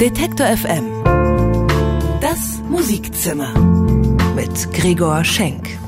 Detektor FM. Das Musikzimmer mit Gregor Schenk.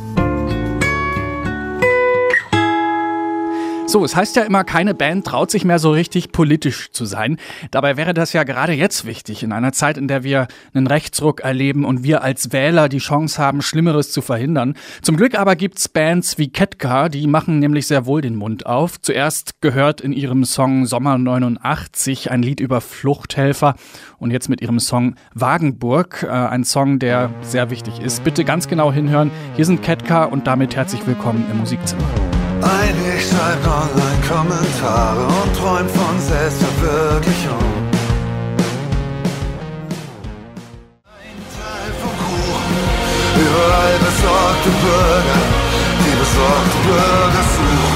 So, es heißt ja immer, keine Band traut sich mehr so richtig politisch zu sein. Dabei wäre das ja gerade jetzt wichtig, in einer Zeit, in der wir einen Rechtsruck erleben und wir als Wähler die Chance haben, Schlimmeres zu verhindern. Zum Glück aber gibt's Bands wie Ketka, die machen nämlich sehr wohl den Mund auf. Zuerst gehört in ihrem Song Sommer 89 ein Lied über Fluchthelfer und jetzt mit ihrem Song Wagenburg, äh, ein Song, der sehr wichtig ist. Bitte ganz genau hinhören. Hier sind Ketka und damit herzlich willkommen im Musikzimmer. Einig schreibt online Kommentare und träumt von Selbstverwirklichung. Ein Teil vom Kuchen, überall besorgte Bürger, die besorgte Bürger suchen.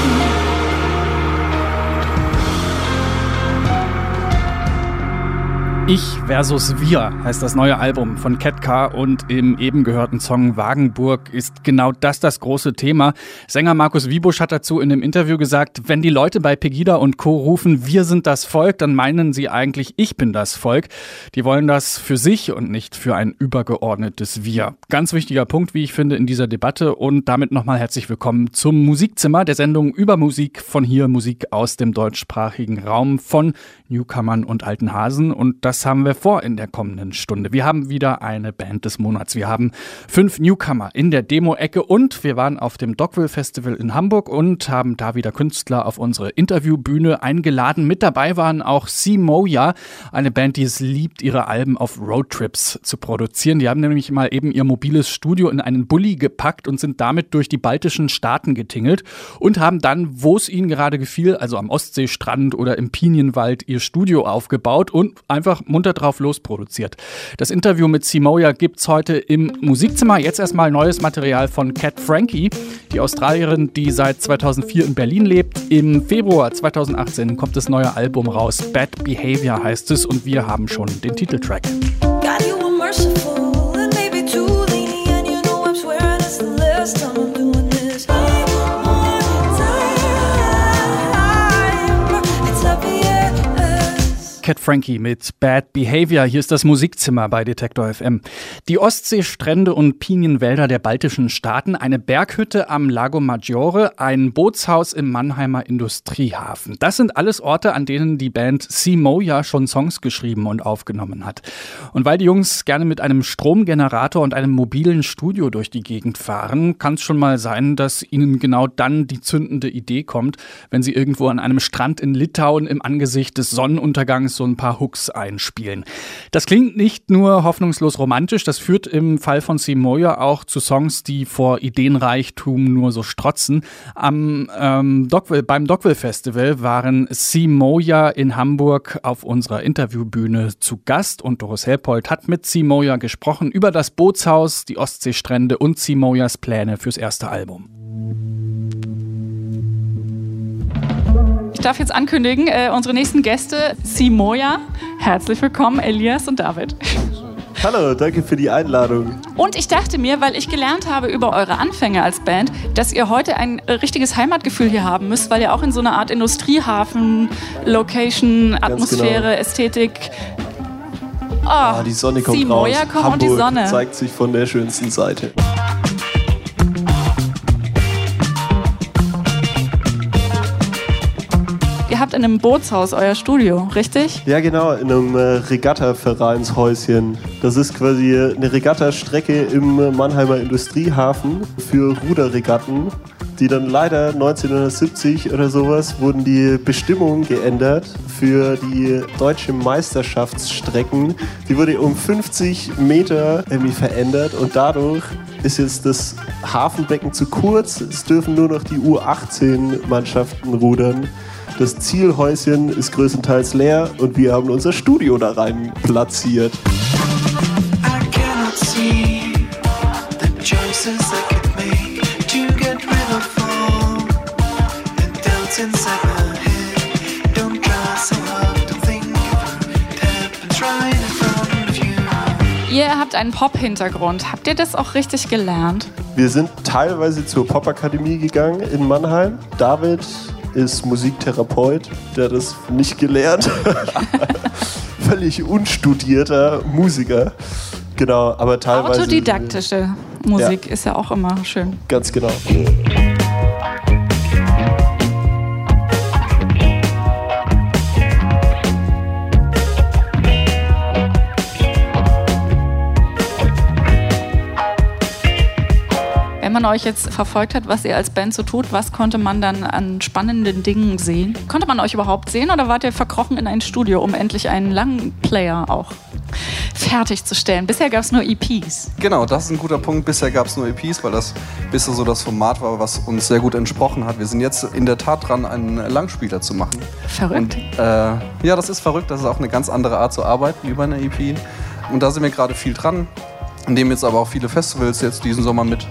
Ich versus Wir heißt das neue Album von Ketka und im eben gehörten Song Wagenburg ist genau das das große Thema. Sänger Markus Wiebusch hat dazu in einem Interview gesagt, wenn die Leute bei Pegida und Co. rufen, wir sind das Volk, dann meinen sie eigentlich, ich bin das Volk. Die wollen das für sich und nicht für ein übergeordnetes Wir. Ganz wichtiger Punkt, wie ich finde, in dieser Debatte und damit nochmal herzlich willkommen zum Musikzimmer der Sendung über Musik von hier, Musik aus dem deutschsprachigen Raum von Newcomern und alten Hasen und das haben wir vor in der kommenden Stunde. Wir haben wieder eine Band des Monats. Wir haben fünf Newcomer in der Demo-Ecke und wir waren auf dem Dogville Festival in Hamburg und haben da wieder Künstler auf unsere Interviewbühne eingeladen. Mit dabei waren auch Simoya, eine Band, die es liebt, ihre Alben auf Roadtrips zu produzieren. Die haben nämlich mal eben ihr mobiles Studio in einen Bulli gepackt und sind damit durch die baltischen Staaten getingelt und haben dann, wo es ihnen gerade gefiel, also am Ostseestrand oder im Pinienwald, ihr Studio aufgebaut und einfach munter drauf losproduziert. Das Interview mit Simoya gibt's heute im Musikzimmer. Jetzt erstmal neues Material von Cat Frankie, die Australierin, die seit 2004 in Berlin lebt. Im Februar 2018 kommt das neue Album raus. Bad Behavior heißt es und wir haben schon den Titeltrack. Cat Frankie mit Bad Behavior. Hier ist das Musikzimmer bei Detektor FM. Die Ostseestrände und Pinienwälder der baltischen Staaten, eine Berghütte am Lago Maggiore, ein Bootshaus im Mannheimer Industriehafen. Das sind alles Orte, an denen die Band Simoya schon Songs geschrieben und aufgenommen hat. Und weil die Jungs gerne mit einem Stromgenerator und einem mobilen Studio durch die Gegend fahren, kann es schon mal sein, dass ihnen genau dann die zündende Idee kommt, wenn sie irgendwo an einem Strand in Litauen im Angesicht des Sonnenuntergangs so ein paar Hooks einspielen. Das klingt nicht nur hoffnungslos romantisch, das führt im Fall von Simoya auch zu Songs, die vor Ideenreichtum nur so strotzen. Am ähm, Dogville, beim Dogville Festival waren Simoya in Hamburg auf unserer Interviewbühne zu Gast und Doris Helpold hat mit Simoya gesprochen über das Bootshaus, die Ostseestrände und Simoyas Pläne fürs erste Album. Ich darf jetzt ankündigen, äh, unsere nächsten Gäste, Simoya. Herzlich willkommen, Elias und David. Hallo, danke für die Einladung. Und ich dachte mir, weil ich gelernt habe über eure Anfänge als Band, dass ihr heute ein richtiges Heimatgefühl hier haben müsst, weil ihr auch in so einer Art Industriehafen, Location, Atmosphäre, genau. Ästhetik. Oh, Ah, die Sonne kommt Simoya raus. kommt Hamburg und die Sonne. zeigt sich von der schönsten Seite. Ihr habt in einem Bootshaus euer Studio, richtig? Ja, genau, in einem äh, Regatta-Vereinshäuschen. Das ist quasi eine Regattastrecke im äh, Mannheimer Industriehafen für Ruderregatten. Die dann leider 1970 oder sowas wurden die Bestimmungen geändert für die deutsche Meisterschaftsstrecken. Die wurde um 50 Meter irgendwie verändert und dadurch ist jetzt das Hafenbecken zu kurz. Es dürfen nur noch die U18-Mannschaften rudern. Das Zielhäuschen ist größtenteils leer und wir haben unser Studio da rein platziert. Ihr habt einen Pop-Hintergrund. Habt ihr das auch richtig gelernt? Wir sind teilweise zur Popakademie gegangen in Mannheim. David ist Musiktherapeut, der hat das nicht gelernt. völlig unstudierter Musiker. Genau, aber teilweise. Autodidaktische Musik ist ja auch immer schön. Ganz genau. Man euch jetzt verfolgt hat, was ihr als Band so tut, was konnte man dann an spannenden Dingen sehen? Konnte man euch überhaupt sehen oder wart ihr verkrochen in ein Studio, um endlich einen langen Player auch fertigzustellen? Bisher gab es nur EPs. Genau, das ist ein guter Punkt. Bisher gab es nur EPs, weil das bisher so das Format war, was uns sehr gut entsprochen hat. Wir sind jetzt in der Tat dran, einen Langspieler zu machen. Verrückt. Und äh, ja, das ist verrückt. Das ist auch eine ganz andere Art zu arbeiten wie bei einer EP. Und da sind wir gerade viel dran. Nehmen jetzt aber auch viele Festivals jetzt diesen Sommer mit.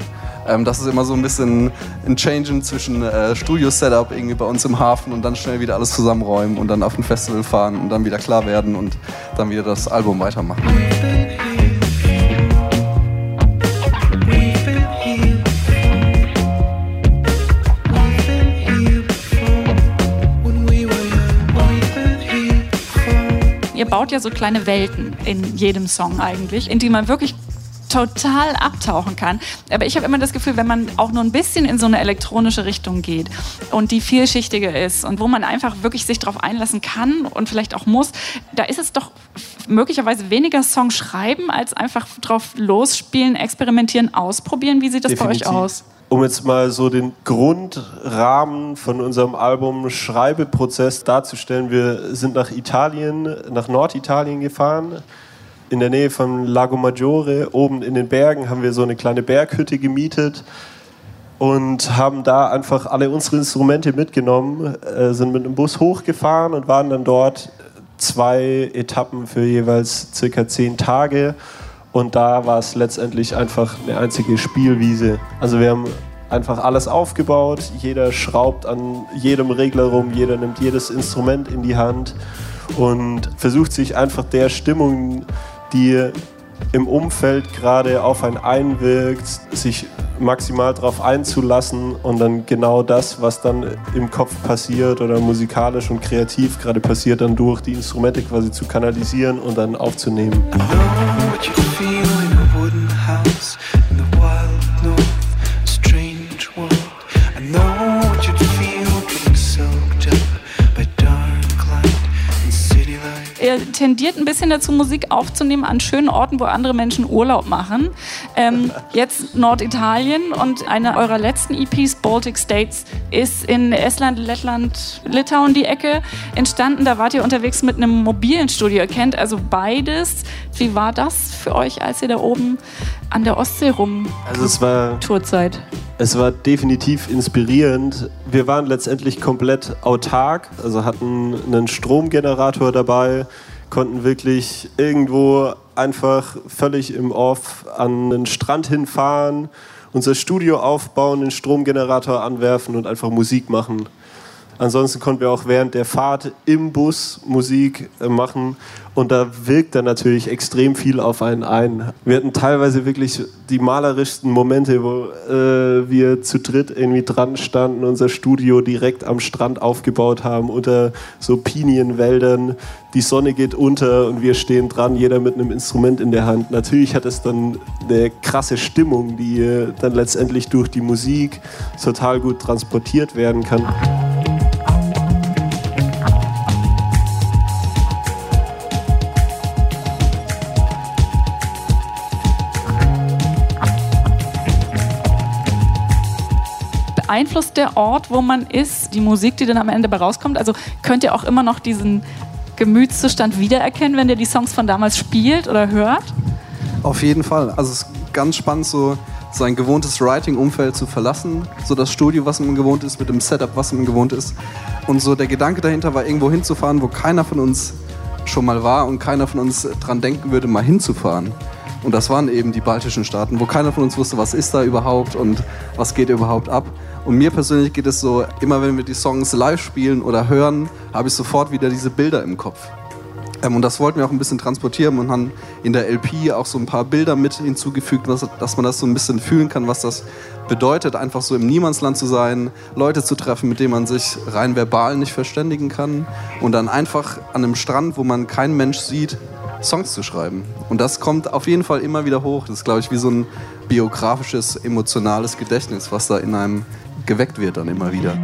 Ähm, das ist immer so ein bisschen ein Changen zwischen äh, Studio-Setup irgendwie bei uns im Hafen und dann schnell wieder alles zusammenräumen und dann auf ein Festival fahren und dann wieder klar werden und dann wieder das Album weitermachen. Ihr baut ja so kleine Welten in jedem Song eigentlich, in die man wirklich total abtauchen kann. Aber ich habe immer das Gefühl, wenn man auch nur ein bisschen in so eine elektronische Richtung geht und die vielschichtiger ist und wo man einfach wirklich sich darauf einlassen kann und vielleicht auch muss, da ist es doch möglicherweise weniger Song schreiben, als einfach drauf losspielen, experimentieren, ausprobieren. Wie sieht das bei euch Definitiv. aus? Um jetzt mal so den Grundrahmen von unserem Album Schreibeprozess darzustellen, wir sind nach Italien, nach Norditalien gefahren. In der Nähe von Lago Maggiore, oben in den Bergen, haben wir so eine kleine Berghütte gemietet und haben da einfach alle unsere Instrumente mitgenommen, äh, sind mit einem Bus hochgefahren und waren dann dort zwei Etappen für jeweils circa zehn Tage. Und da war es letztendlich einfach eine einzige Spielwiese. Also wir haben einfach alles aufgebaut, jeder schraubt an jedem Regler rum, jeder nimmt jedes Instrument in die Hand und versucht sich einfach der Stimmung, die im Umfeld gerade auf einen einwirkt, sich maximal darauf einzulassen und dann genau das, was dann im Kopf passiert oder musikalisch und kreativ gerade passiert, dann durch die Instrumente quasi zu kanalisieren und dann aufzunehmen. I know what you feel Ihr tendiert ein bisschen dazu, Musik aufzunehmen an schönen Orten, wo andere Menschen Urlaub machen. Ähm, jetzt Norditalien und eine eurer letzten EPs, Baltic States, ist in Estland, Lettland, Litauen die Ecke entstanden. Da wart ihr unterwegs mit einem mobilen Studio. Ihr kennt also beides. Wie war das für euch, als ihr da oben an der Ostsee rum Also es war Tourzeit? Es war definitiv inspirierend. Wir waren letztendlich komplett autark, also hatten einen Stromgenerator dabei, konnten wirklich irgendwo einfach völlig im Off an den Strand hinfahren, unser Studio aufbauen, den Stromgenerator anwerfen und einfach Musik machen. Ansonsten konnten wir auch während der Fahrt im Bus Musik äh, machen und da wirkt dann natürlich extrem viel auf einen ein. Wir hatten teilweise wirklich die malerischsten Momente, wo äh, wir zu dritt irgendwie dran standen, unser Studio direkt am Strand aufgebaut haben, unter so Pinienwäldern. Die Sonne geht unter und wir stehen dran, jeder mit einem Instrument in der Hand. Natürlich hat es dann eine krasse Stimmung, die äh, dann letztendlich durch die Musik total gut transportiert werden kann. Beeinflusst der Ort, wo man ist, die Musik, die dann am Ende bei rauskommt? Also könnt ihr auch immer noch diesen Gemütszustand wiedererkennen, wenn ihr die Songs von damals spielt oder hört? Auf jeden Fall. Also es ist ganz spannend, so sein gewohntes Writing-Umfeld zu verlassen. So das Studio, was man gewohnt ist, mit dem Setup, was man gewohnt ist. Und so der Gedanke dahinter war, irgendwo hinzufahren, wo keiner von uns schon mal war und keiner von uns dran denken würde, mal hinzufahren. Und das waren eben die baltischen Staaten, wo keiner von uns wusste, was ist da überhaupt und was geht überhaupt ab. Und mir persönlich geht es so, immer wenn wir die Songs live spielen oder hören, habe ich sofort wieder diese Bilder im Kopf. Ähm, und das wollten wir auch ein bisschen transportieren und haben in der LP auch so ein paar Bilder mit hinzugefügt, was, dass man das so ein bisschen fühlen kann, was das bedeutet, einfach so im Niemandsland zu sein, Leute zu treffen, mit denen man sich rein verbal nicht verständigen kann und dann einfach an einem Strand, wo man keinen Mensch sieht, Songs zu schreiben. Und das kommt auf jeden Fall immer wieder hoch. Das ist, glaube ich, wie so ein biografisches, emotionales Gedächtnis, was da in einem geweckt wird dann immer wieder.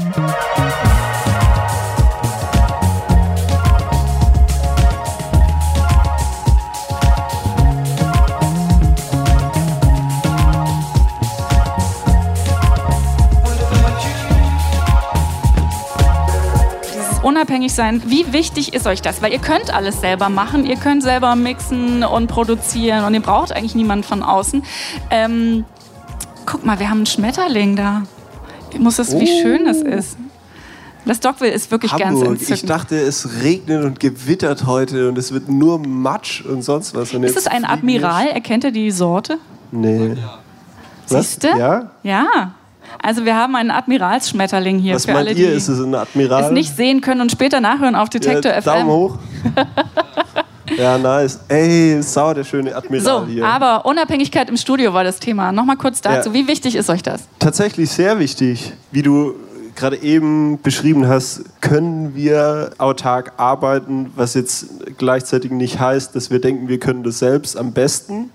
Dieses unabhängig sein, wie wichtig ist euch das? Weil ihr könnt alles selber machen, ihr könnt selber mixen und produzieren und ihr braucht eigentlich niemanden von außen. Ähm, guck mal, wir haben einen Schmetterling da. Muss das, wie Oh. schön das ist. Das Dogville ist wirklich ganz Hamburg. Ich entzückend. dachte, es regnet und gewittert heute und es wird nur Matsch und sonst was. Und ist es ein Admiral? Erkennt ihr die Sorte? Nee. Was? Siehste? Ja? Ja. Also wir haben einen Admiralsschmetterling hier Was für meint alle, ihr? die Ist es ein Admiral? es nicht sehen können und später nachhören auf Detektor ja, FM. Daumen hoch. ja, nice. Ey, sau der schöne Admiral So, hier. aber Unabhängigkeit im Studio war das Thema. Nochmal kurz dazu. Ja. Wie wichtig ist euch das? Tatsächlich sehr wichtig. Wie du gerade eben beschrieben hast, können wir autark arbeiten, was jetzt gleichzeitig nicht heißt, dass wir denken, wir können das selbst am besten.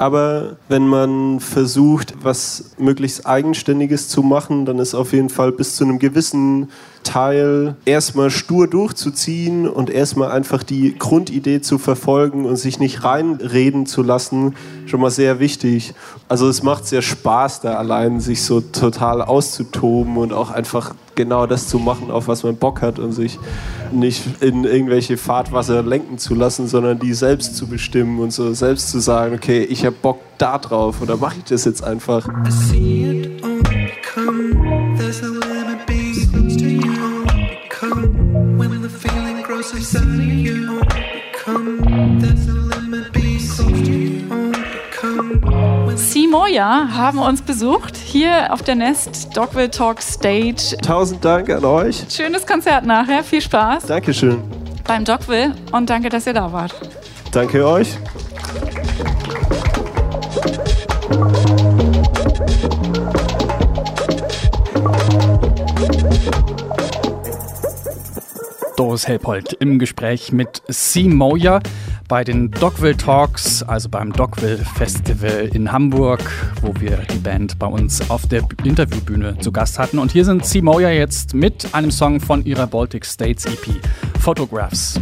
Aber wenn man versucht, was möglichst Eigenständiges zu machen, dann ist auf jeden Fall bis zu einem gewissen Teil erstmal stur durchzuziehen und erstmal einfach die Grundidee zu verfolgen und sich nicht reinreden zu lassen, schon mal sehr wichtig. Also es macht sehr Spaß, da allein sich so total auszutoben und auch einfach genau das zu machen, auf was man Bock hat und sich nicht in irgendwelche Fahrtwasser lenken zu lassen, sondern die selbst zu bestimmen und so selbst zu sagen, okay, ich habe Bock da drauf oder mache ich das jetzt einfach. I see it Simoja haben uns besucht hier auf der Nest Dogville Talk Stage. Tausend Dank an euch. Schönes Konzert nachher. Viel Spaß Dankeschön. beim Dogville und danke, dass ihr da wart. Danke euch. Doris Helpold im Gespräch mit C. Moyer bei den Dogville Talks, also beim Dogville Festival in Hamburg, wo wir die Band bei uns auf der Interviewbühne zu Gast hatten. Und hier sind C. Moyer jetzt mit einem Song von ihrer Baltic States EP, Photographs.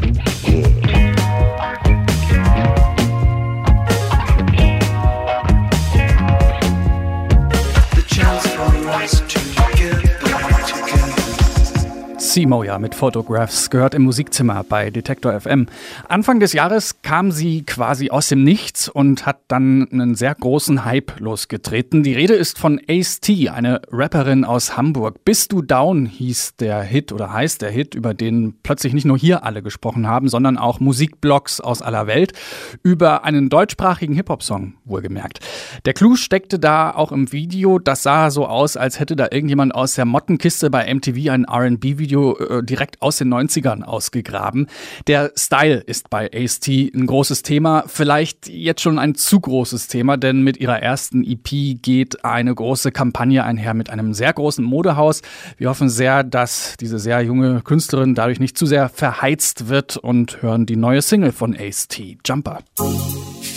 C. Moya mit Photographs gehört im Musikzimmer bei Detektor FM. Anfang des Jahres kam sie quasi aus dem Nichts und hat dann einen sehr großen Hype losgetreten. Die Rede ist von Ace T, eine Rapperin aus Hamburg. Bist du down hieß der Hit oder heißt der Hit, über den plötzlich nicht nur hier alle gesprochen haben, sondern auch Musikblogs aus aller Welt über einen deutschsprachigen Hip-Hop-Song, wohlgemerkt. Der Clou steckte da auch im Video. Das sah so aus, als hätte da irgendjemand aus der Mottenkiste bei MTV ein R&B-Video äh, direkt aus den 90ern ausgegraben. Der Style ist bei Ace-T ein großes Thema, vielleicht jetzt schon ein zu großes Thema, denn mit ihrer ersten EP geht eine große Kampagne einher mit einem sehr großen Modehaus. Wir hoffen sehr, dass diese sehr junge Künstlerin dadurch nicht zu sehr verheizt wird und hören die neue Single von Ace-T, Jumper.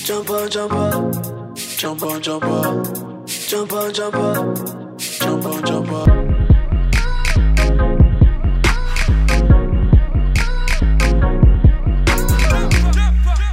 Jump on, jump up. Jump on, jump up.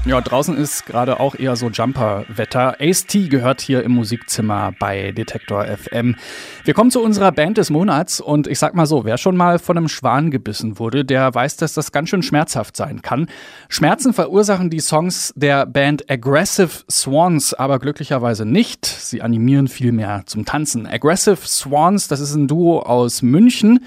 Ja, draußen ist gerade auch eher so Jumper-Wetter. Ace-T gehört hier im Musikzimmer bei Detektor FM. Wir kommen zu unserer Band des Monats und ich sag mal so, wer schon mal von einem Schwan gebissen wurde, der weiß, dass das ganz schön schmerzhaft sein kann. Schmerzen verursachen die Songs der Band Aggressive Swans aber glücklicherweise nicht. Sie animieren vielmehr zum Tanzen. Aggressive Swans, das ist ein Duo aus München.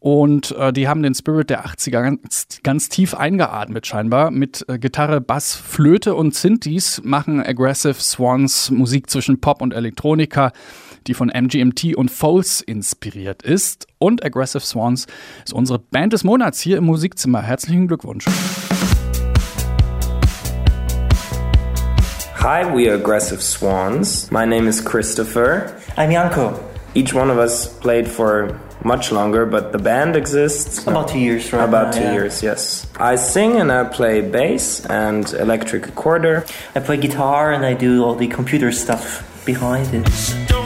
Und äh, die haben den Spirit der 80er ganz, ganz tief eingeatmet scheinbar. Mit äh, Gitarre, Bass, Flöte und Synthes machen Aggressive Swans Musik zwischen Pop und Elektronika, die von MGMT und Foles inspiriert ist. Und Aggressive Swans ist unsere Band des Monats hier im Musikzimmer. Herzlichen Glückwunsch. Hi, we are Aggressive Swans. My name is Christopher. I'm Janko. Each one of us played for much longer, but the band exists About two years, right? about now, two yeah. years. Yes, I sing and I play bass and electric recorder. I play guitar and I do all the computer stuff behind it.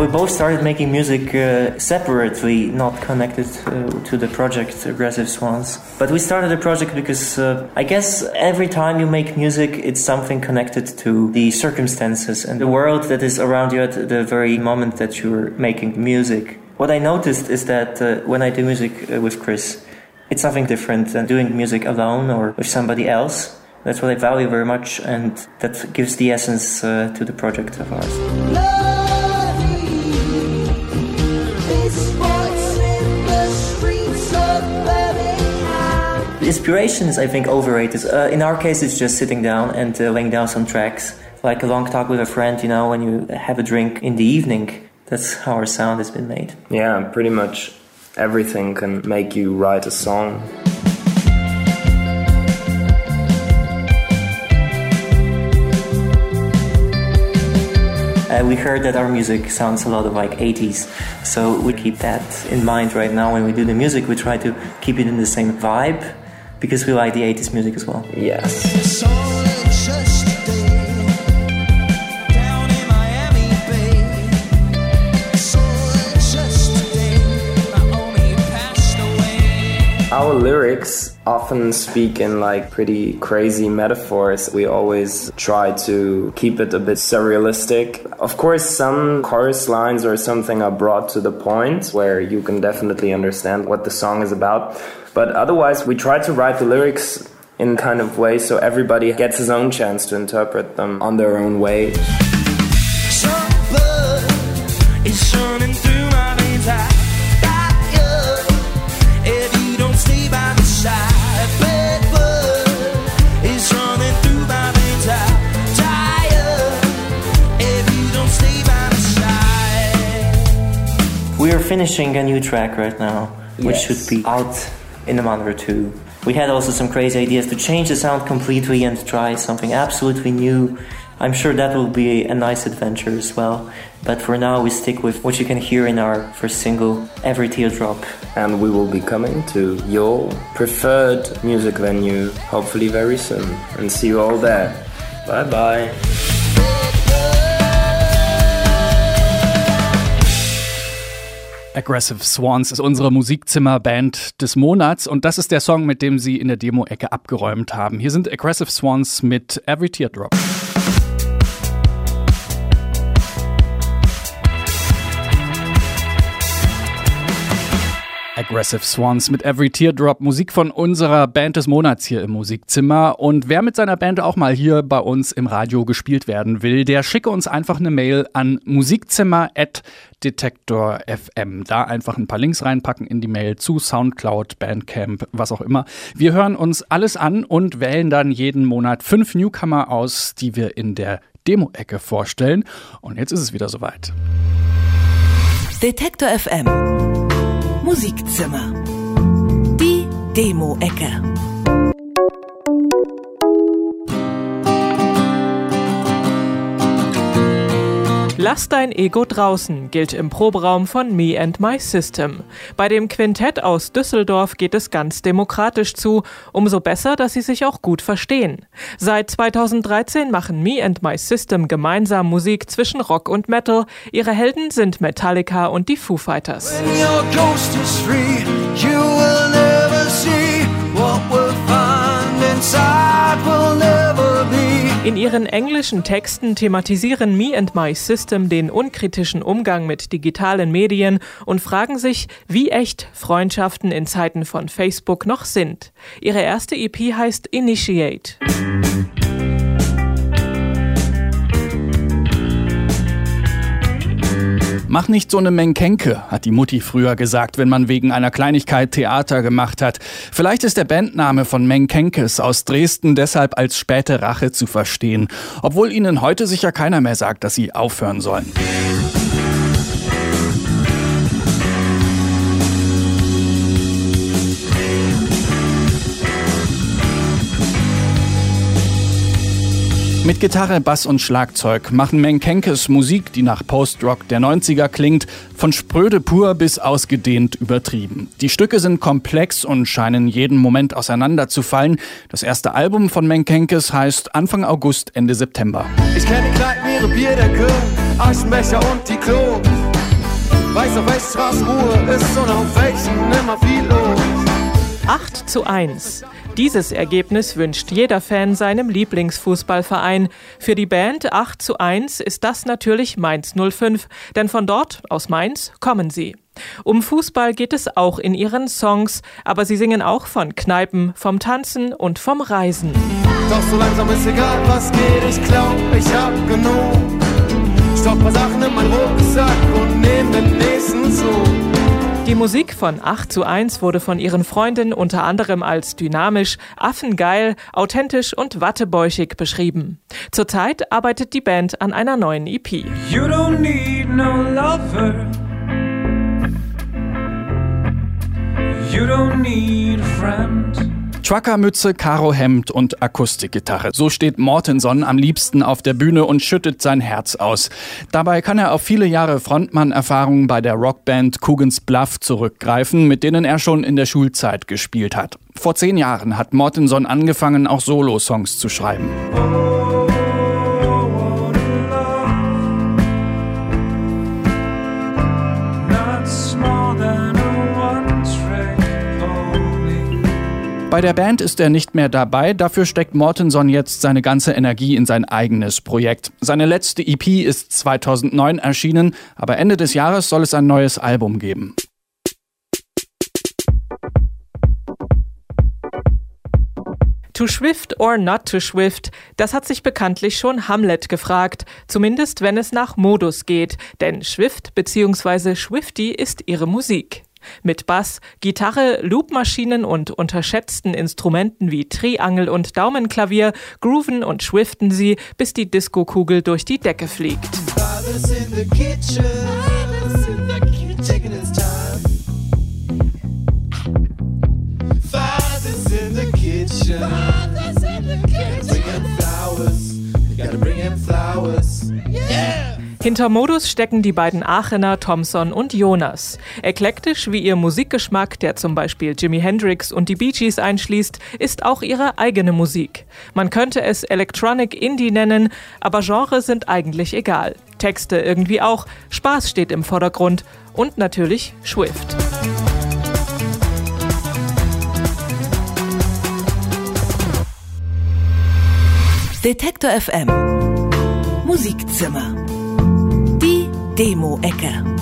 We both started making music uh, separately, not connected uh, to the project Aggressive Swans. But we started the project because uh, I guess every time you make music, it's something connected to the circumstances and the world that is around you at the very moment that you're making music. What I noticed is that uh, when I do music uh, with Chris, it's something different than doing music alone or with somebody else. That's what I value very much, and that gives the essence uh, to the project of ours. Inspiration is, I think, overrated. Uh, in our case, it's just sitting down and uh, laying down some tracks, like a long talk with a friend. You know, when you have a drink in the evening. That's how our sound has been made. Yeah, pretty much everything can make you write a song. Uh, we heard that our music sounds a lot of like 80s, so we keep that in mind right now when we do the music. We try to keep it in the same vibe because we like the 80s music as well. Yes. Our lyrics often speak in like pretty crazy metaphors. We always try to keep it a bit surrealistic. Of course, some chorus lines or something are brought to the point where you can definitely understand what the song is about. But otherwise, we try to write the lyrics in kind of way so everybody gets his own chance to interpret them on their own way. We are finishing a new track right now, which Yes. should be out in a month or two. We had also some crazy ideas to change the sound completely and try something absolutely new. I'm sure that will be a nice adventure as well. But for now, we stick with what you can hear in our first single, Every Teardrop. And we will be coming to your preferred music venue hopefully very soon. And see you all there. Bye bye. Aggressive Swans ist unsere Musikzimmerband des Monats und das ist der Song, mit dem sie in der Demo-Ecke abgeräumt haben. Hier sind Aggressive Swans mit Every Teardrop. Aggressive Swans mit Every Teardrop, Musik von unserer Band des Monats hier im Musikzimmer. Und wer mit seiner Band auch mal hier bei uns im Radio gespielt werden will, der schicke uns einfach eine Mail an musikzimmer.detektor.fm. Da einfach ein paar Links reinpacken in die Mail zu Soundcloud, Bandcamp, was auch immer. Wir hören uns alles an und wählen dann jeden Monat fünf Newcomer aus, die wir in der Demo-Ecke vorstellen. Und jetzt ist es wieder soweit. Detektor FM Musikzimmer. Die Demo-Ecke. Lass dein Ego draußen gilt im Proberaum von Me and My System. Bei dem Quintett aus Düsseldorf geht es ganz demokratisch zu, umso besser, dass sie sich auch gut verstehen. Seit 2013 machen Me and My System gemeinsam Musik zwischen Rock und Metal. Ihre Helden sind Metallica und die Foo Fighters. When your ghost is free, you will never see what we'll find inside. In ihren englischen Texten thematisieren Me and My System den unkritischen Umgang mit digitalen Medien und fragen sich, wie echt Freundschaften in Zeiten von Facebook noch sind. Ihre erste EP heißt Initiate. Mach nicht so eine Menkenke, hat die Mutti früher gesagt, wenn man wegen einer Kleinigkeit Theater gemacht hat. Vielleicht ist der Bandname von Menkenkes aus Dresden deshalb als späte Rache zu verstehen, obwohl ihnen heute sicher keiner mehr sagt, dass sie aufhören sollen. Mit Gitarre, Bass und Schlagzeug machen Menkenkes Musik, die nach Post-Rock der 90er klingt, von spröde pur bis ausgedehnt übertrieben. Die Stücke sind komplex und scheinen jeden Moment auseinanderzufallen. Das erste Album von Menkenkes heißt Anfang August, Ende September. Ich kenne die Kneipen, ihre Bierdecke, Aschenbecher und die Klo. Weiß auf welche Straßen Ruhe ist und auf welchen immer viel los. 8 zu 1. Dieses Ergebnis wünscht jeder Fan seinem Lieblingsfußballverein. Für die Band 8 zu 1 ist das natürlich Mainz 05, denn von dort, aus Mainz, kommen sie. Um Fußball geht es auch in ihren Songs, aber sie singen auch von Kneipen, vom Tanzen und vom Reisen. Doch so langsam ist egal, was geht, ich glaub, ich hab genug. Stopp paar Sachen in meinen Rucksack und nehm den nächsten Zug. Die Musik von 8 zu 1 wurde von ihren Freunden unter anderem als dynamisch, affengeil, authentisch und wattebäuchig beschrieben. Zurzeit arbeitet die Band an einer neuen EP. You don't need no lover. You don't need a friend. Truckermütze, Karohemd und Akustikgitarre. So steht Mortenson am liebsten auf der Bühne und schüttet sein Herz aus. Dabei kann er auf viele Jahre Frontmann-Erfahrung bei der Rockband Coogan's Bluff zurückgreifen, mit denen er schon in der Schulzeit gespielt hat. Vor zehn Jahren hat Mortenson angefangen, auch Solo-Songs zu schreiben. Bei der Band ist er nicht mehr dabei, dafür steckt Mortenson jetzt seine ganze Energie in sein eigenes Projekt. Seine letzte EP ist 2009 erschienen, aber Ende des Jahres soll es ein neues Album geben. To Swift or not to Swift, das hat sich bekanntlich schon Hamlet gefragt, zumindest wenn es nach Modus geht, denn Swift bzw. Swifty ist ihre Musik. Mit Bass, Gitarre, Loopmaschinen und unterschätzten Instrumenten wie Triangel und Daumenklavier grooven und swiften sie, bis die Diskokugel durch die Decke fliegt. Father's in the kitchen. Taking his time. Father's in the kitchen. Bring him flowers. You gotta bring him flowers. Yeah! Hinter Modus stecken die beiden Aachener Thompson und Jonas. Eklektisch wie ihr Musikgeschmack, der zum Beispiel Jimi Hendrix und die Bee Gees einschließt, ist auch ihre eigene Musik. Man könnte es Electronic Indie nennen, aber Genre sind eigentlich egal. Texte irgendwie auch, Spaß steht im Vordergrund und natürlich Swift. Detektor FM Musikzimmer. Die Demo-Ecke.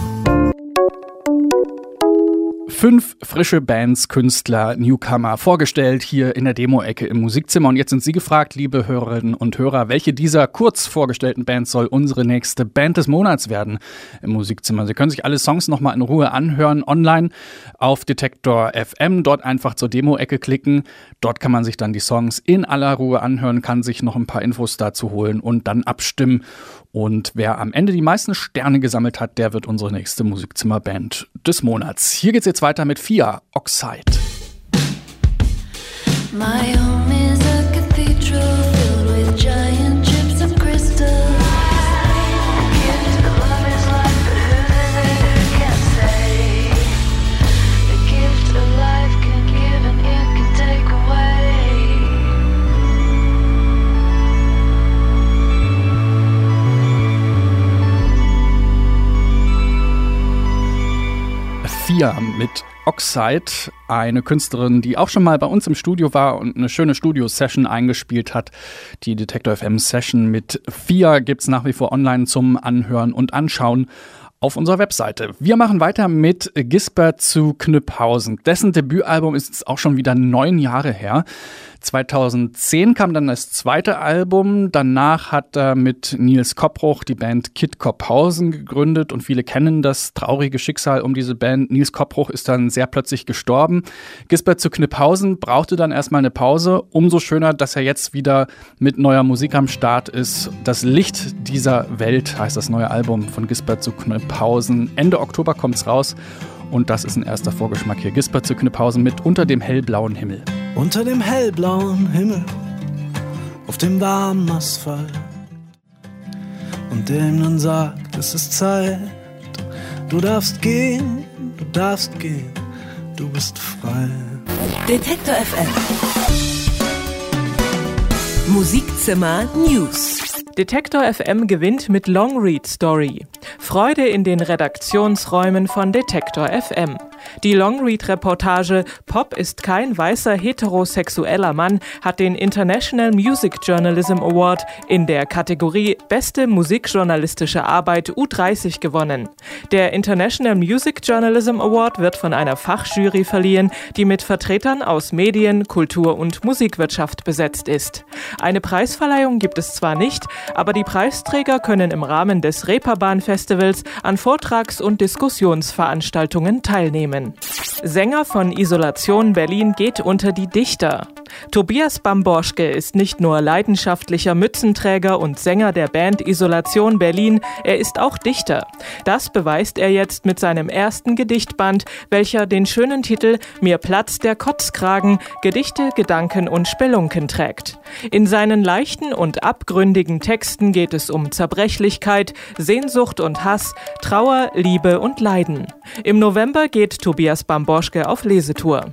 Fünf frische Bands, Künstler, Newcomer vorgestellt hier in der Demo-Ecke im Musikzimmer. Und jetzt sind Sie gefragt, liebe Hörerinnen und Hörer, welche dieser kurz vorgestellten Bands soll unsere nächste Band des Monats werden im Musikzimmer? Sie können sich alle Songs nochmal in Ruhe anhören online auf Detektor FM. Dort einfach zur Demo-Ecke klicken. Dort kann man sich dann die Songs in aller Ruhe anhören, kann sich noch ein paar Infos dazu holen und dann abstimmen. Und wer am Ende die meisten Sterne gesammelt hat, der wird unsere nächste Musikzimmerband des Monats. Hier geht's jetzt weiter mit Fia, Oxide. My home is a cathedral Fia mit Oxide, eine Künstlerin, die auch schon mal bei uns im Studio war und eine schöne Studio-Session eingespielt hat. Die Detector FM Session mit Fia gibt's nach wie vor online zum Anhören und Anschauen auf unserer Webseite. Wir machen weiter mit Gisbert zu Knüpphausen. Dessen Debütalbum ist jetzt auch schon wieder neun Jahre her. 2010 kam dann das zweite Album. Danach hat er mit Nils Koppruch die Band Kid Kopphausen gegründet und viele kennen das traurige Schicksal um diese Band. Nils Koppruch ist dann sehr plötzlich gestorben. Gisbert zu Knüpphausen brauchte dann erstmal eine Pause. Umso schöner, dass er jetzt wieder mit neuer Musik am Start ist. Das Licht dieser Welt heißt das neue Album von Gisbert zu Knüpphausen. Ende Oktober kommt's raus. Und das ist ein erster Vorgeschmack hier. Gisbert zu Knüpphausen mit Unter dem hellblauen Himmel. Unter dem hellblauen Himmel, auf dem warmen Asphalt. Und der ihm dann sagt, es ist Zeit, du darfst gehen, du darfst gehen, du bist frei. Detektor FM. Musikzimmer News. Detektor FM gewinnt mit Long Read Story. Freude in den Redaktionsräumen von Detektor FM. Die Longread-Reportage Pop ist kein weißer heterosexueller Mann hat den International Music Journalism Award in der Kategorie Beste musikjournalistische Arbeit U30 gewonnen. Der International Music Journalism Award wird von einer Fachjury verliehen, die mit Vertretern aus Medien, Kultur und Musikwirtschaft besetzt ist. Eine Preisverleihung gibt es zwar nicht, aber die Preisträger können im Rahmen des Reeperbahn-Festivals an Vortrags- und Diskussionsveranstaltungen teilnehmen. Sänger von Isolation Berlin geht unter die Dichter. Tobias Bamborschke ist nicht nur leidenschaftlicher Mützenträger und Sänger der Band Isolation Berlin, er ist auch Dichter. Das beweist er jetzt mit seinem ersten Gedichtband, welcher den schönen Titel Mir platzt der Kotzkragen, Gedichte, Gedanken und Spelunken trägt. In seinen leichten und abgründigen Texten geht es um Zerbrechlichkeit, Sehnsucht und Hass, Trauer, Liebe und Leiden. Im November geht Tobias Bamborschke auf Lesetour.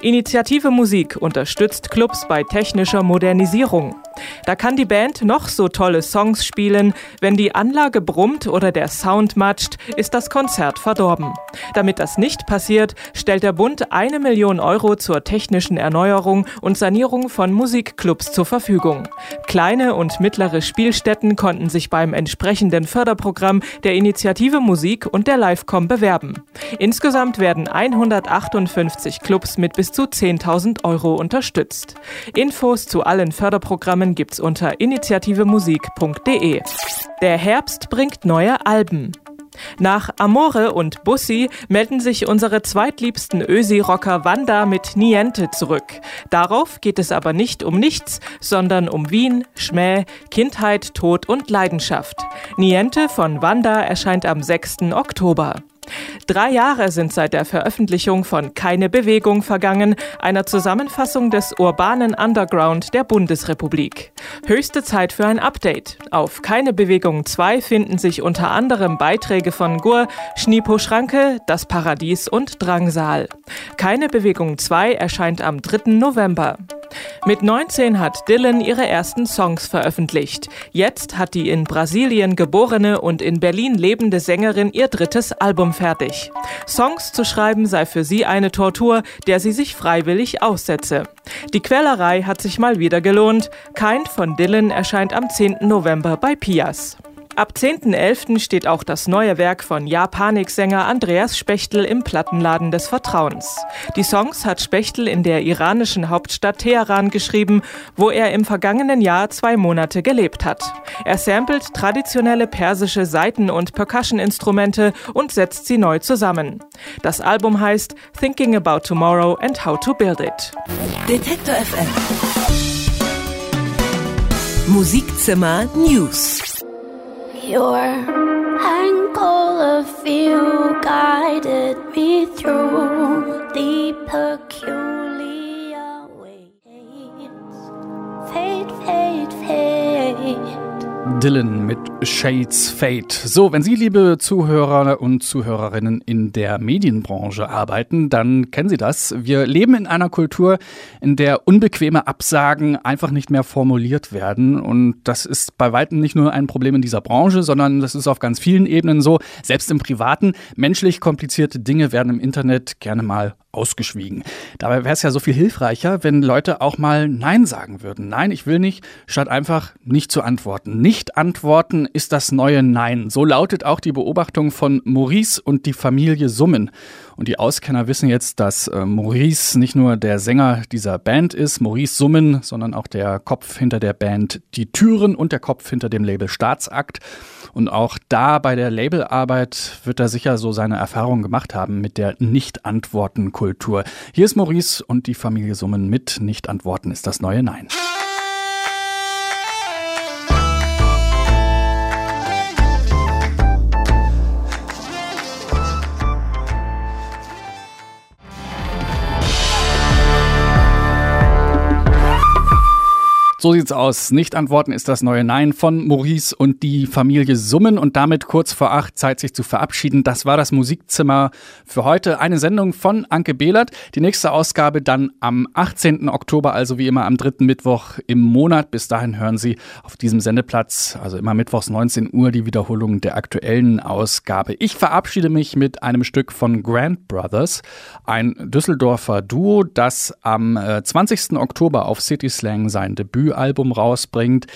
Initiative Musik unterstützt Clubs bei technischer Modernisierung. Da kann die Band noch so tolle Songs spielen, wenn die Anlage brummt oder der Sound matscht, ist das Konzert verdorben. Damit das nicht passiert, stellt der Bund eine Million Euro zur technischen Erneuerung und Sanierung von Musikclubs zur Verfügung. Kleine und mittlere Spielstätten konnten sich beim entsprechenden Förderprogramm der Initiative Musik und der Livecom bewerben. Insgesamt werden 158 Clubs mit bis zu 10.000 Euro unterstützt. Infos zu allen Förderprogrammen gibt's unter initiativemusik.de. Der Herbst bringt neue Alben. Nach Amore und Bussi melden sich unsere zweitliebsten Ösi-Rocker Wanda mit Niente zurück. Darauf geht es aber nicht um nichts, sondern um Wien, Schmäh, Kindheit, Tod und Leidenschaft. Niente von Wanda erscheint am 6. Oktober. Drei Jahre sind seit der Veröffentlichung von Keine Bewegung vergangen, einer Zusammenfassung des urbanen Underground der Bundesrepublik. Höchste Zeit für ein Update. Auf Keine Bewegung 2 finden sich unter anderem Beiträge von Gur, Schnipo Schranke, Das Paradies und Drangsal. Keine Bewegung 2 erscheint am 3. November. Mit 19 hat Dylan ihre ersten Songs veröffentlicht. Jetzt hat die in Brasilien geborene und in Berlin lebende Sängerin ihr drittes Album fertig. Songs zu schreiben sei für sie eine Tortur, der sie sich freiwillig aussetze. Die Quellerei hat sich mal wieder gelohnt. Kind von Dylan erscheint am 10. November bei Pias. Ab 10.11. steht auch das neue Werk von Japanik-Sänger Andreas Spechtel im Plattenladen des Vertrauens. Die Songs hat Spechtel in der iranischen Hauptstadt Teheran geschrieben, wo er im vergangenen Jahr zwei Monate gelebt hat. Er samplet traditionelle persische Saiten- und Percussion-Instrumente und setzt sie neu zusammen. Das Album heißt Thinking About Tomorrow and How to Build It. Detektor FM. Musikzimmer News. Your ankle of you guided me through the peculiar ways. Fade, fade, fade. Dylan mit Shades Fate. So, wenn Sie, liebe Zuhörer und Zuhörerinnen in der Medienbranche arbeiten, dann kennen Sie das. Wir leben in einer Kultur, in der unbequeme Absagen einfach nicht mehr formuliert werden. Und das ist bei weitem nicht nur ein Problem in dieser Branche, sondern das ist auf ganz vielen Ebenen so. Selbst im Privaten. Menschlich komplizierte Dinge werden im Internet gerne mal ausgeschwiegen. Dabei wäre es ja so viel hilfreicher, wenn Leute auch mal Nein sagen würden. Nein, ich will nicht, statt einfach nicht zu antworten. Nicht antworten ist das neue Nein. So lautet auch die Beobachtung von Maurice und die Familie Summen. Und die Auskenner wissen jetzt, dass äh, Maurice nicht nur der Sänger dieser Band ist, Maurice Summen, sondern auch der Kopf hinter der Band Die Türen und der Kopf hinter dem Label Staatsakt. Und auch da bei der Labelarbeit wird er sicher so seine Erfahrungen gemacht haben mit der Nicht-Antworten-Kultur. Hier ist Maurice und die Familie Summen mit Nicht-Antworten ist das neue Nein. So sieht's aus. Nicht antworten ist das neue Nein von Maurice und die Familie Summen und damit kurz vor acht Zeit sich zu verabschieden. Das war das Musikzimmer für heute. Eine Sendung von Anke Behlert. Die nächste Ausgabe dann am 18. Oktober, also wie immer am dritten Mittwoch im Monat. Bis dahin hören Sie auf diesem Sendeplatz, also immer mittwochs 19 Uhr, die Wiederholung der aktuellen Ausgabe. Ich verabschiede mich mit einem Stück von Grand Brothers, ein Düsseldorfer Duo, das am äh, 20. Oktober auf City Slang sein Debüt Debütalbum rausbringt.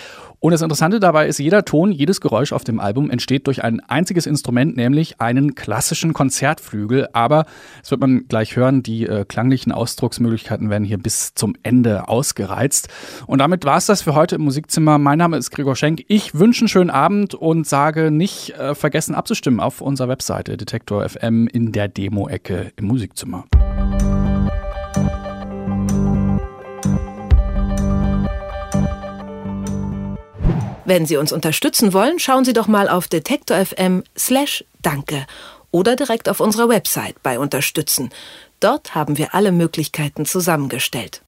Und das Interessante dabei ist, jeder Ton, jedes Geräusch auf dem Album entsteht durch ein einziges Instrument, nämlich einen klassischen Konzertflügel. Aber, das wird man gleich hören, die äh, klanglichen Ausdrucksmöglichkeiten werden hier bis zum Ende ausgereizt. Und damit war es das für heute im Musikzimmer. Mein Name ist Gregor Schenk. Ich wünsche einen schönen Abend und sage nicht äh, vergessen abzustimmen auf unserer Webseite Detektor FM in der Demo-Ecke im Musikzimmer. Wenn Sie uns unterstützen wollen, schauen Sie doch mal auf detektor FM slash danke oder direkt auf unserer Website bei Unterstützen. Dort haben wir alle Möglichkeiten zusammengestellt.